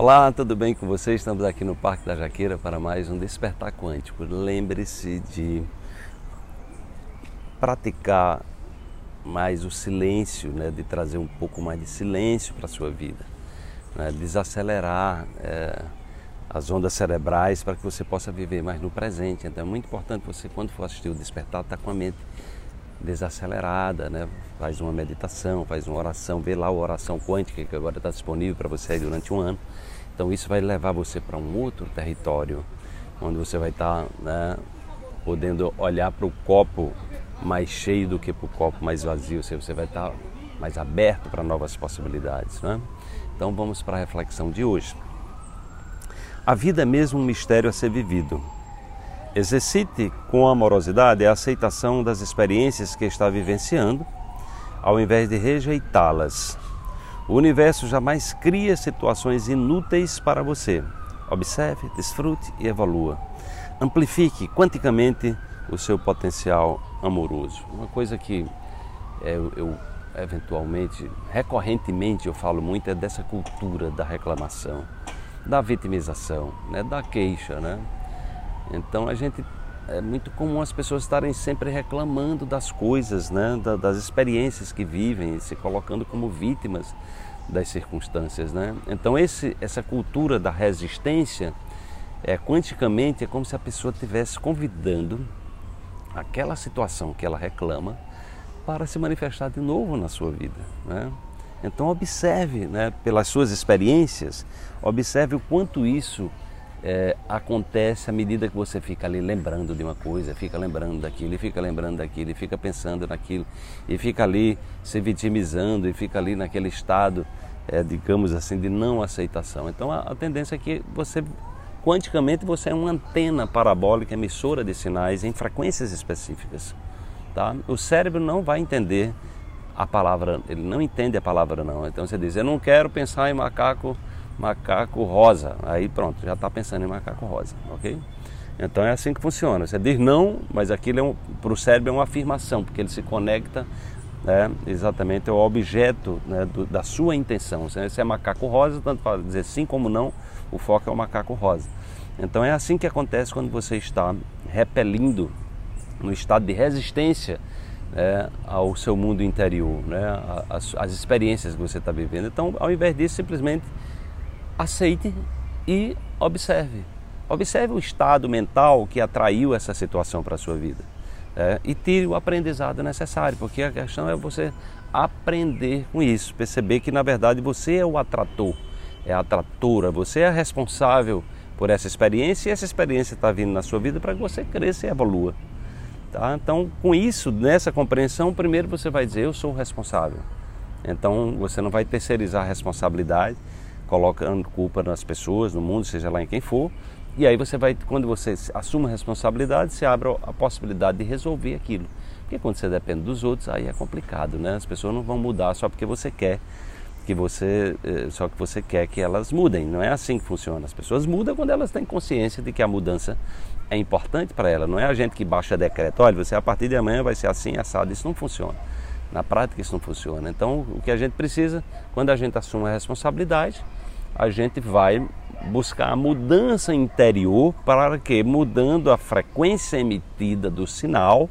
Olá, tudo bem com vocês? Estamos aqui no Parque da Jaqueira para mais um Despertar Quântico. Lembre-se de praticar mais o silêncio, né? de trazer um pouco mais de silêncio para a sua vida, né? desacelerar é, as ondas cerebrais para que você possa viver mais no presente. Então é muito importante você, quando for assistir o Despertar, estar tá com a mente desacelerada, né? faz uma meditação, faz uma oração, vê lá a oração quântica que agora está disponível para você durante um ano. Então isso vai levar você para um outro território, onde você vai estar tá, né, podendo olhar para o copo mais cheio do que para o copo mais vazio, você vai estar tá mais aberto para novas possibilidades. Né? Então vamos para a reflexão de hoje. A vida é mesmo um mistério a ser vivido. Exercite com amorosidade a aceitação das experiências que está vivenciando, ao invés de rejeitá-las. O universo jamais cria situações inúteis para você. Observe, desfrute e evolua. Amplifique quanticamente o seu potencial amoroso. Uma coisa que eu, eu eventualmente, recorrentemente eu falo muito é dessa cultura da reclamação, da vitimização, né, da queixa, né? Então a gente é muito comum as pessoas estarem sempre reclamando das coisas, né? das experiências que vivem, se colocando como vítimas das circunstâncias. Né? Então esse, essa cultura da resistência, é, quanticamente, é como se a pessoa estivesse convidando aquela situação que ela reclama para se manifestar de novo na sua vida. Né? Então observe, né, pelas suas experiências, observe o quanto isso é, acontece à medida que você fica ali lembrando de uma coisa, fica lembrando daquilo, e fica lembrando daquilo, e fica pensando naquilo, e fica ali se vitimizando, e fica ali naquele estado, é, digamos assim, de não aceitação. Então a, a tendência é que você, quanticamente, você é uma antena parabólica emissora de sinais em frequências específicas. Tá? O cérebro não vai entender a palavra, ele não entende a palavra não. Então você diz, eu não quero pensar em macaco macaco rosa. Aí pronto, já está pensando em macaco rosa, ok? Então é assim que funciona. Você diz não, mas aquilo é um, para o cérebro é uma afirmação, porque ele se conecta né, exatamente ao objeto né, do, da sua intenção. Se é macaco rosa, tanto faz dizer sim como não, o foco é o macaco rosa. Então é assim que acontece quando você está repelindo no estado de resistência né, ao seu mundo interior, né, as experiências que você está vivendo. Então, ao invés disso, simplesmente aceite e observe. Observe o estado mental que atraiu essa situação para a sua vida. É, e tire o aprendizado necessário, porque a questão é você aprender com isso, perceber que na verdade você é o atrator, é a atratora, você é responsável por essa experiência e essa experiência está vindo na sua vida para que você cresça e evolua. Tá? Então, com isso, nessa compreensão, primeiro você vai dizer: Eu sou o responsável. Então, você não vai terceirizar a responsabilidade, colocando culpa nas pessoas, no mundo, seja lá em quem for. E aí você vai, quando você assume a responsabilidade, você abre a possibilidade de resolver aquilo. Porque quando você depende dos outros, aí é complicado, né? As pessoas não vão mudar só porque você quer que você eh, só que você quer que elas mudem. Não é assim que funciona. As pessoas mudam quando elas têm consciência de que a mudança é importante para ela. Não é a gente que baixa decreto, olha, você a partir de amanhã vai ser assim, assado. Isso não funciona. Na prática isso não funciona. Então o que a gente precisa, quando a gente assume a responsabilidade, a gente vai buscar a mudança interior para que, mudando a frequência emitida do sinal,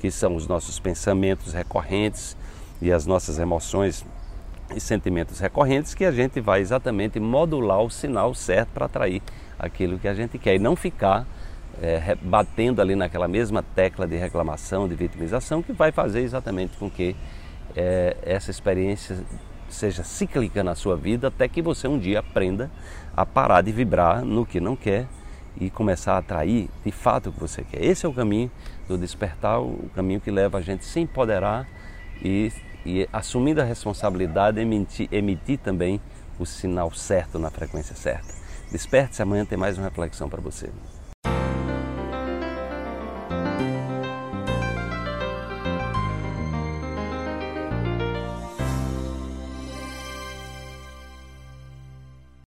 que são os nossos pensamentos recorrentes e as nossas emoções e sentimentos recorrentes, que a gente vai exatamente modular o sinal certo para atrair aquilo que a gente quer e não ficar é, batendo ali naquela mesma tecla de reclamação, de vitimização, que vai fazer exatamente com que é, essa experiência seja cíclica na sua vida até que você um dia aprenda a parar de vibrar no que não quer e começar a atrair de fato o que você quer. Esse é o caminho do despertar, o caminho que leva a gente se empoderar e, e assumindo a responsabilidade, emitir, emitir também o sinal certo na frequência certa. Desperte-se, amanhã tem mais uma reflexão para você.